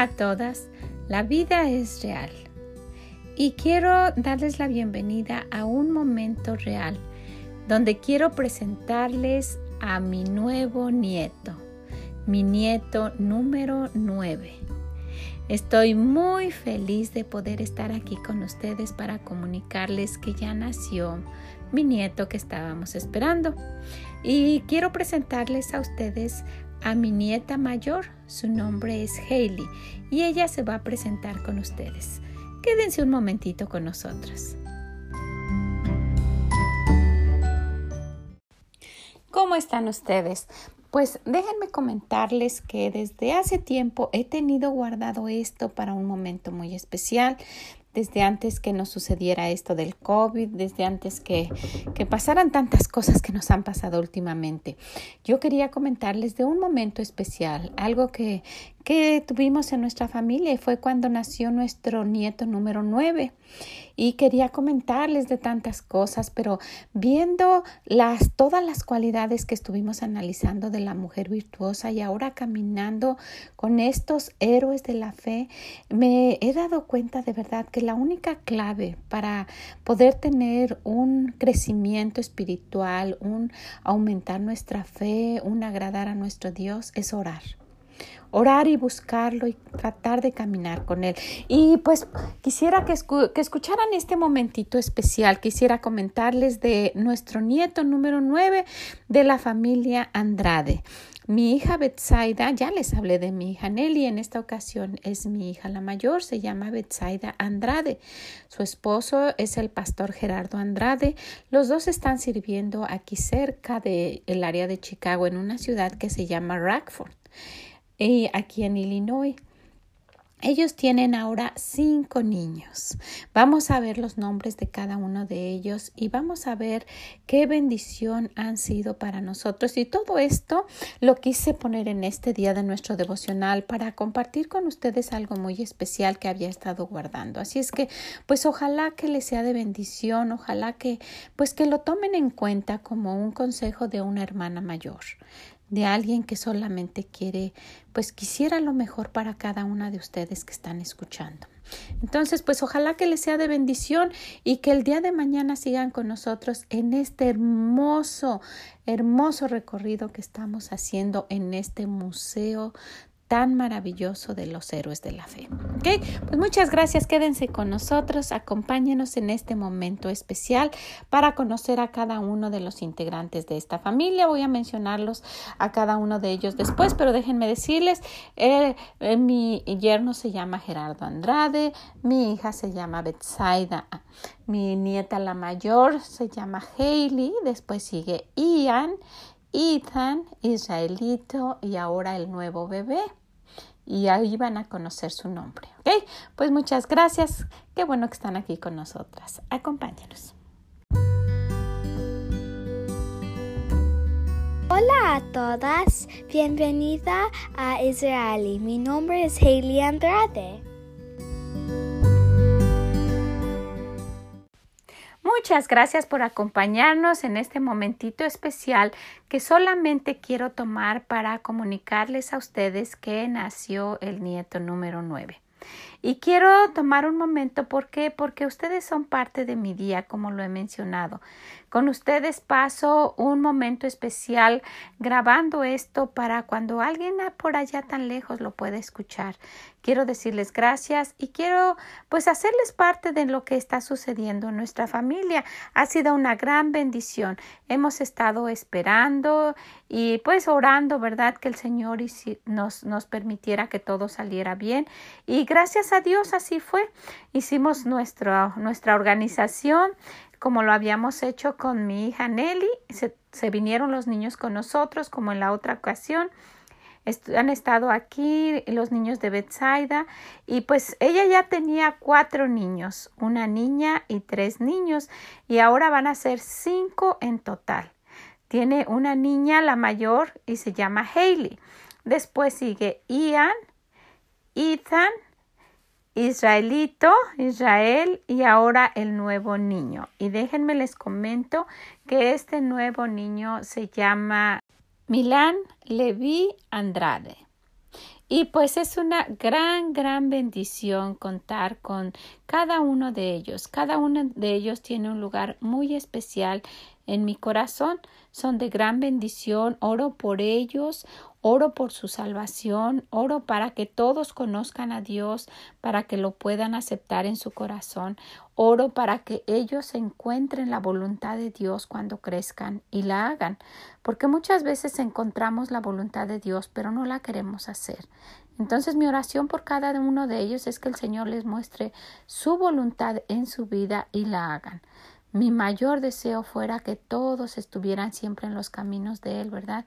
A todas, la vida es real y quiero darles la bienvenida a un momento real donde quiero presentarles a mi nuevo nieto, mi nieto número 9. Estoy muy feliz de poder estar aquí con ustedes para comunicarles que ya nació mi nieto que estábamos esperando. Y quiero presentarles a ustedes a mi nieta mayor. Su nombre es Hailey y ella se va a presentar con ustedes. Quédense un momentito con nosotros. ¿Cómo están ustedes? Pues déjenme comentarles que desde hace tiempo he tenido guardado esto para un momento muy especial desde antes que nos sucediera esto del COVID, desde antes que, que, pasaran tantas cosas que nos han pasado últimamente. Yo quería comentarles de un momento especial, algo que, que tuvimos en nuestra familia y fue cuando nació nuestro nieto número 9 y quería comentarles de tantas cosas, pero viendo las todas las cualidades que estuvimos analizando de la mujer virtuosa y ahora caminando con estos héroes de la fe, me he dado cuenta de verdad que la única clave para poder tener un crecimiento espiritual, un aumentar nuestra fe, un agradar a nuestro Dios es orar orar y buscarlo y tratar de caminar con Él. Y pues quisiera que, que, escucharan este momentito especial. Quisiera comentarles de nuestro nieto número 9 de la familia Andrade. Mi hija Betsaida, ya les hablé de mi hija Nelly, en esta ocasión es mi hija la mayor, se llama Betsaida Andrade. Su esposo es el pastor Gerardo Andrade. Los dos están sirviendo aquí cerca del el área de Chicago, en una ciudad que se llama Rackford y aquí en Illinois. Ellos tienen ahora cinco niños. Vamos a ver los nombres de cada uno de ellos y vamos a ver qué bendición han sido para nosotros. Y todo esto lo quise poner en este día de nuestro devocional para compartir con ustedes algo muy especial que había estado guardando. Así es que, pues ojalá que les sea de bendición, ojalá que, pues que lo tomen en cuenta como un consejo de una hermana mayor de alguien que solamente quiere, pues quisiera lo mejor para cada una de ustedes que están escuchando. Entonces, pues ojalá que les sea de bendición y que el día de mañana sigan con nosotros en este hermoso, hermoso recorrido que estamos haciendo en este museo tan maravilloso de los héroes de la fe. ¿Ok? Pues muchas gracias, quédense con nosotros, acompáñenos en este momento especial para conocer a cada uno de los integrantes de esta familia. Voy a mencionarlos a cada uno de ellos después, pero déjenme decirles, eh, eh, mi yerno se llama Gerardo Andrade, mi hija se llama Betsaida, mi nieta la mayor se llama Hailey, después sigue Ian, Ethan, Israelito y ahora el nuevo bebé y ahí van a conocer su nombre. ¿Ok? Pues muchas gracias. Qué bueno que están aquí con nosotras. Acompáñenos. Hola a todas, bienvenida a Israeli. Mi nombre es Hailey Andrade. Muchas gracias por acompañarnos en este momentito especial que solamente quiero tomar para comunicarles a ustedes que nació el nieto número 9. Y quiero tomar un momento, ¿por qué? Porque ustedes son parte de mi día, como lo he mencionado. Con ustedes paso un momento especial grabando esto para cuando alguien por allá tan lejos lo pueda escuchar. Quiero decirles gracias y quiero pues hacerles parte de lo que está sucediendo en nuestra familia. Ha sido una gran bendición. Hemos estado esperando y pues orando, ¿verdad? Que el Señor nos, nos permitiera que todo saliera bien. Y gracias a Dios así fue. Hicimos nuestra, nuestra organización como lo habíamos hecho con mi hija Nelly. Se, vinieron los niños con nosotros, como en la otra ocasión. han estado aquí los niños de Betsaida y pues ella ya tenía cuatro niños, una niña y tres niños y ahora van a ser cinco en total. Tiene una niña, la mayor, y se llama Hailey. Después sigue Ian, Ethan, Israelito, Israel y ahora el nuevo niño. Y déjenme les comento que este nuevo niño se llama Milán Levi Andrade. Y pues es una gran, gran bendición contar con cada uno de ellos. Cada uno de ellos tiene un lugar muy especial en mi corazón. Son de gran bendición. Oro por ellos. Oro por su salvación, oro para que todos conozcan a Dios, para que lo puedan aceptar en su corazón, oro para que ellos encuentren la voluntad de Dios cuando crezcan y la hagan, porque muchas veces encontramos la voluntad de Dios, pero no la queremos hacer. Entonces mi oración por cada uno de ellos es que el Señor les muestre su voluntad en su vida y la hagan. Mi mayor deseo fuera que todos estuvieran siempre en los caminos de Él, ¿verdad?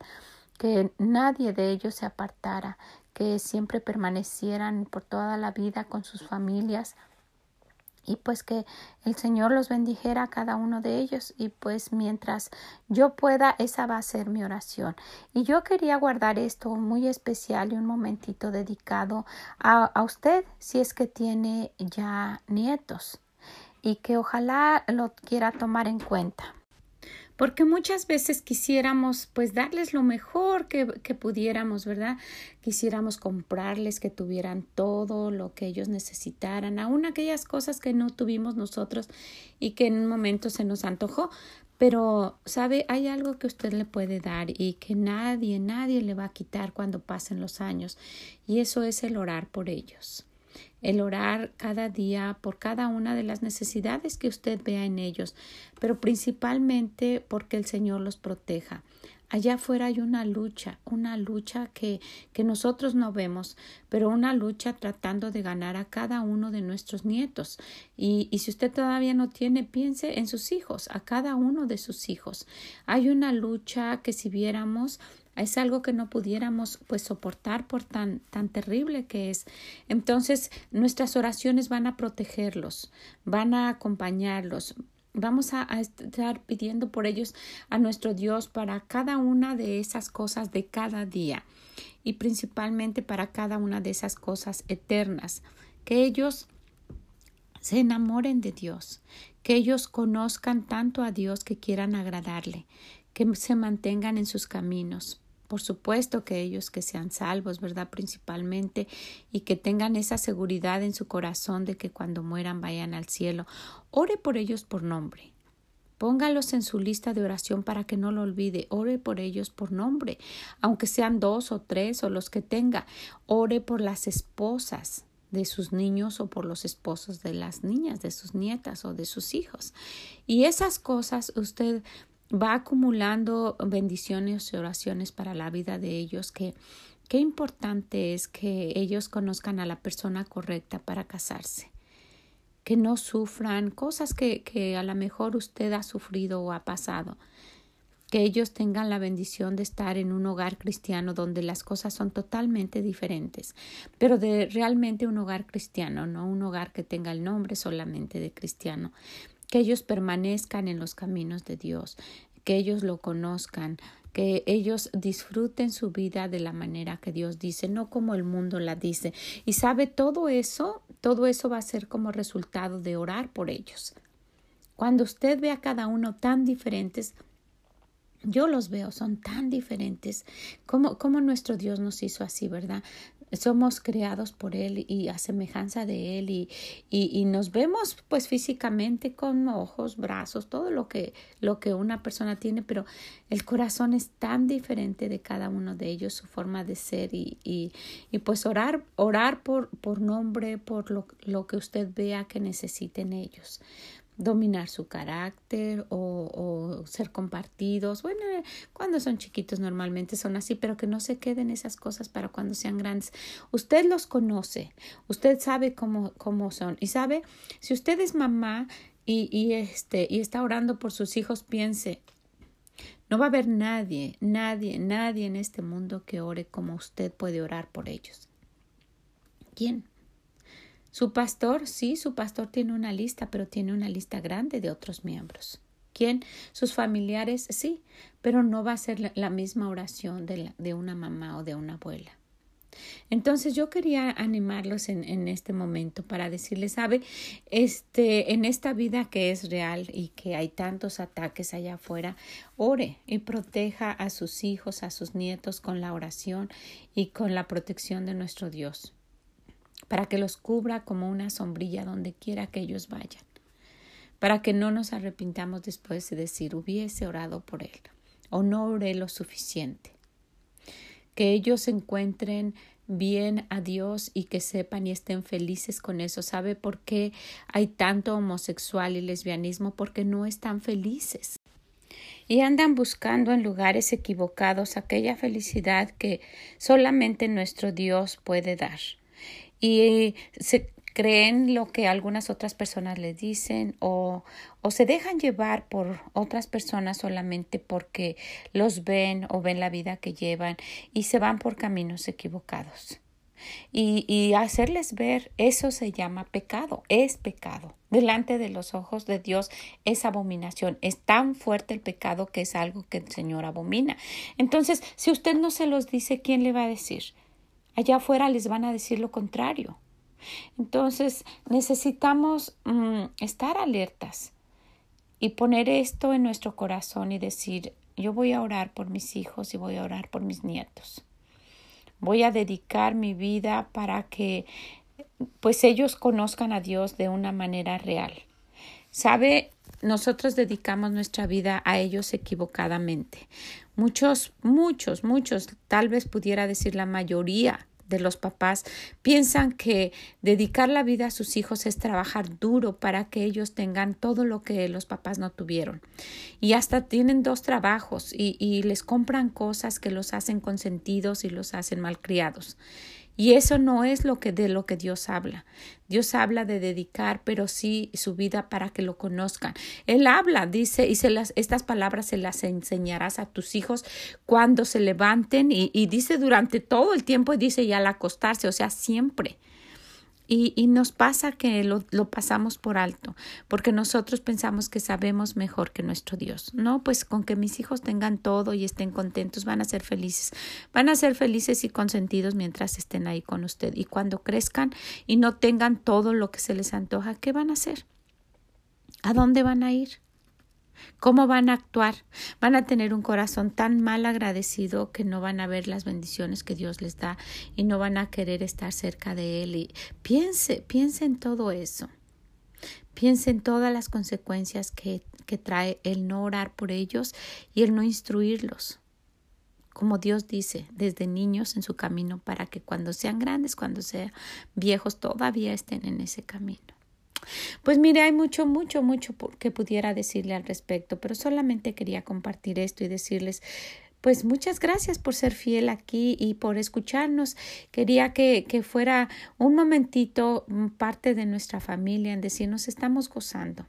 que nadie de ellos se apartara, que siempre permanecieran por toda la vida con sus familias y pues que el Señor los bendijera a cada uno de ellos y pues mientras yo pueda esa va a ser mi oración y yo quería guardar esto muy especial y un momentito dedicado a, a usted si es que tiene ya nietos y que ojalá lo quiera tomar en cuenta porque muchas veces quisiéramos pues darles lo mejor que, que, pudiéramos, ¿verdad? Quisiéramos comprarles que tuvieran todo lo que ellos necesitaran, aun aquellas cosas que no tuvimos nosotros y que en un momento se nos antojó. Pero, ¿sabe? Hay algo que usted le puede dar y que nadie, nadie le va a quitar cuando pasen los años, y eso es el orar por ellos el orar cada día por cada una de las necesidades que usted vea en ellos, pero principalmente porque el Señor los proteja. Allá afuera hay una lucha, una lucha que, que nosotros no vemos, pero una lucha tratando de ganar a cada uno de nuestros nietos. Y, y si usted todavía no tiene, piense en sus hijos, a cada uno de sus hijos. Hay una lucha que si viéramos es algo que no pudiéramos pues soportar por tan tan terrible que es. Entonces, nuestras oraciones van a protegerlos, van a acompañarlos. Vamos a, a estar pidiendo por ellos a nuestro Dios para cada una de esas cosas de cada día y principalmente para cada una de esas cosas eternas, que ellos se enamoren de Dios, que ellos conozcan tanto a Dios que quieran agradarle, que se mantengan en sus caminos, por supuesto que ellos que sean salvos, ¿verdad? Principalmente, y que tengan esa seguridad en su corazón de que cuando mueran vayan al cielo. Ore por ellos por nombre. Póngalos en su lista de oración para que no lo olvide. Ore por ellos por nombre, aunque sean dos o tres o los que tenga. Ore por las esposas de sus niños o por los esposos de las niñas, de sus nietas o de sus hijos. Y esas cosas usted va acumulando bendiciones y oraciones para la vida de ellos que qué importante es que ellos conozcan a la persona correcta para casarse. Que no sufran cosas que, que a lo mejor usted ha sufrido o ha pasado. Que ellos tengan la bendición de estar en un hogar cristiano donde las cosas son totalmente diferentes, pero de realmente un hogar cristiano, no un hogar que tenga el nombre solamente de cristiano, que ellos permanezcan en los caminos de Dios, que ellos lo conozcan, que ellos disfruten su vida de la manera que Dios dice, no como el mundo la dice. Y sabe, todo eso, todo eso va a ser como resultado de orar por ellos. Cuando usted ve a cada uno tan diferentes, yo los veo, son tan diferentes. como, nuestro Dios nos hizo así, verdad? Somos creados por Él y a semejanza de Él y, y, nos vemos pues físicamente con ojos, brazos, todo lo que, lo que una persona tiene, pero el corazón es tan diferente de cada uno de ellos, su forma de ser y, y, y pues orar, orar por, por nombre, por lo, lo que usted vea que necesiten ellos dominar su carácter o, o, ser compartidos. Bueno, cuando son chiquitos normalmente son así, pero que no se queden esas cosas para cuando sean grandes. Usted los conoce, usted sabe cómo, cómo son y sabe, si usted es mamá y, y, este, y está orando por sus hijos, piense, no va a haber nadie, nadie, nadie en este mundo que ore como usted puede orar por ellos. ¿Quién? Su pastor, sí, su pastor tiene una lista, pero tiene una lista grande de otros miembros. ¿Quién? Sus familiares, sí, pero no va a ser la, misma oración de, una mamá o de una abuela. Entonces yo quería animarlos en, en, este momento para decirles, sabe, este, en esta vida que es real y que hay tantos ataques allá afuera, ore y proteja a sus hijos, a sus nietos con la oración y con la protección de nuestro Dios, para que los cubra como una sombrilla donde quiera que ellos vayan, para que no nos arrepintamos después de decir hubiese orado por él o no oré lo suficiente que ellos encuentren bien a Dios y que sepan y estén felices con eso. ¿Sabe por qué hay tanto homosexual y lesbianismo? Porque no están felices. Y andan buscando en lugares equivocados aquella felicidad que solamente nuestro Dios puede dar. Y se creen lo que algunas otras personas les dicen o, o se dejan llevar por otras personas solamente porque los ven o ven la vida que llevan y se van por caminos equivocados. Y, y, hacerles ver eso se llama pecado, es pecado. Delante de los ojos de Dios es abominación. Es tan fuerte el pecado que es algo que el Señor abomina. Entonces, si usted no se los dice, ¿quién le va a decir? Allá afuera les van a decir lo contrario. Entonces necesitamos mm, estar alertas y poner esto en nuestro corazón y decir, yo voy a orar por mis hijos y voy a orar por mis nietos. Voy a dedicar mi vida para que pues ellos conozcan a Dios de una manera real. Sabe, nosotros dedicamos nuestra vida a ellos equivocadamente. Muchos, muchos, muchos, tal vez pudiera decir la mayoría de los papás piensan que dedicar la vida a sus hijos es trabajar duro para que ellos tengan todo lo que los papás no tuvieron. Y hasta tienen dos trabajos y, les compran cosas que los hacen consentidos y los hacen malcriados. Y eso no es lo que de lo que Dios habla. Dios habla de dedicar, pero sí su vida para que lo conozcan. Él habla, dice, y se las, estas palabras se las enseñarás a tus hijos cuando se levanten, y, dice durante todo el tiempo, y dice ya al acostarse, o sea, siempre. Y, y, nos pasa que lo, lo, pasamos por alto, porque nosotros pensamos que sabemos mejor que nuestro Dios. No, pues con que mis hijos tengan todo y estén contentos, van a ser felices. Van a ser felices y consentidos mientras estén ahí con usted. Y cuando crezcan y no tengan todo lo que se les antoja, ¿qué van a hacer? ¿A dónde van a ir? ¿Cómo van a actuar? Van a tener un corazón tan mal agradecido que no van a ver las bendiciones que Dios les da y no van a querer estar cerca de Él. Y piense, piense en todo eso. Piense en todas las consecuencias que, que trae el no orar por ellos y el no instruirlos como Dios dice, desde niños en su camino para que cuando sean grandes, cuando sean viejos, todavía estén en ese camino. Pues mire, hay mucho, mucho, mucho que pudiera decirle al respecto, pero solamente quería compartir esto y decirles pues muchas gracias por ser fiel aquí y por escucharnos. Quería que, que fuera un momentito mm, parte de nuestra familia en decir nos estamos gozando,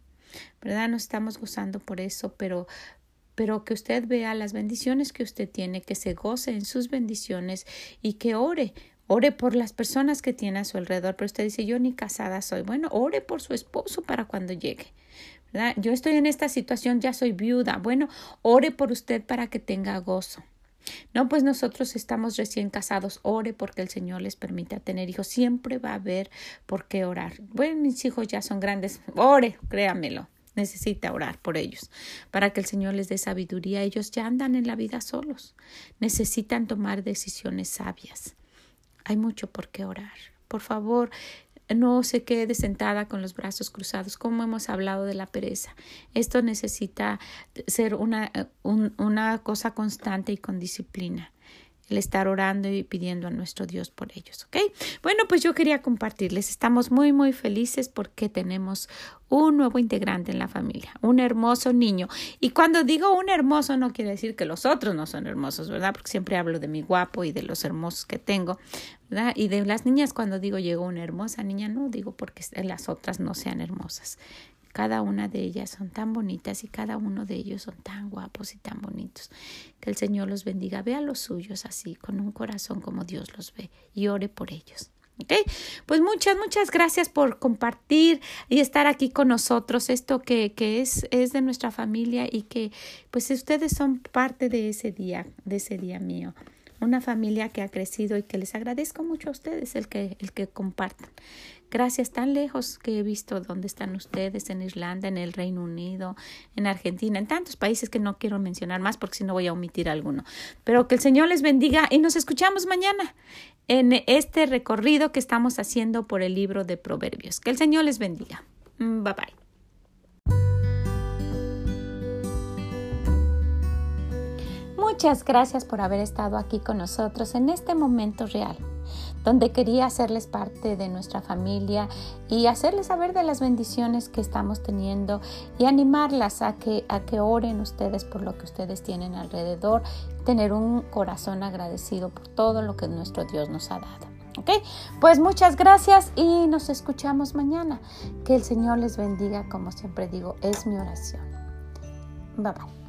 ¿verdad? Nos estamos gozando por eso, pero pero que usted vea las bendiciones que usted tiene, que se goce en sus bendiciones y que ore Ore por las personas que tiene a su alrededor, pero usted dice, yo ni casada soy. Bueno, ore por su esposo para cuando llegue. Yo estoy en esta situación, ya soy viuda. Bueno, ore por usted para que tenga gozo. No, pues nosotros estamos recién casados, ore porque el Señor les permita tener hijos. Siempre va a haber por qué orar. Bueno, mis hijos ya son grandes, ore, créamelo. Necesita orar por ellos para que el Señor les dé sabiduría. Ellos ya andan en la vida solos. Necesitan tomar decisiones sabias. Hay mucho por qué orar. Por favor, no se quede sentada con los brazos cruzados, como hemos hablado de la pereza. Esto necesita ser una, una cosa constante y con disciplina el estar orando y pidiendo a nuestro Dios por ellos, ¿ok? Bueno, pues yo quería compartirles, estamos muy, muy felices porque tenemos un nuevo integrante en la familia, un hermoso niño. Y cuando digo un hermoso no quiere decir que los otros no son hermosos, ¿verdad? Porque siempre hablo de mi guapo y de los hermosos que tengo, ¿verdad? Y de las niñas cuando digo llegó una hermosa niña, no digo porque las otras no sean hermosas. Cada una de ellas son tan bonitas y cada uno de ellos son tan guapos y tan bonitos. Que el Señor los bendiga. Ve a los suyos así, con un corazón como Dios los ve y ore por ellos. ¿Ok? Pues muchas, muchas gracias por compartir y estar aquí con nosotros. Esto que, que es, es de nuestra familia y que pues ustedes son parte de ese día, de ese día mío. una familia que ha crecido y que les agradezco mucho a ustedes el que, el que compartan. Gracias tan lejos que he visto dónde están ustedes, en Irlanda, en el Reino Unido, en Argentina, en tantos países que no quiero mencionar más porque si no voy a omitir alguno. Pero que el Señor les bendiga y nos escuchamos mañana en este recorrido que estamos haciendo por el libro de Proverbios. Que el Señor les bendiga. Mm, bye bye. Muchas gracias por haber estado aquí con nosotros en este momento real, donde quería hacerles parte de nuestra familia y hacerles saber de las bendiciones que estamos teniendo y animarlas a que, a que oren ustedes por lo que ustedes tienen alrededor, tener un corazón agradecido por todo lo que nuestro Dios nos ha dado. ¿Ok? Pues muchas gracias y nos escuchamos mañana. Que el Señor les bendiga, como siempre digo, es mi oración. Bye bye.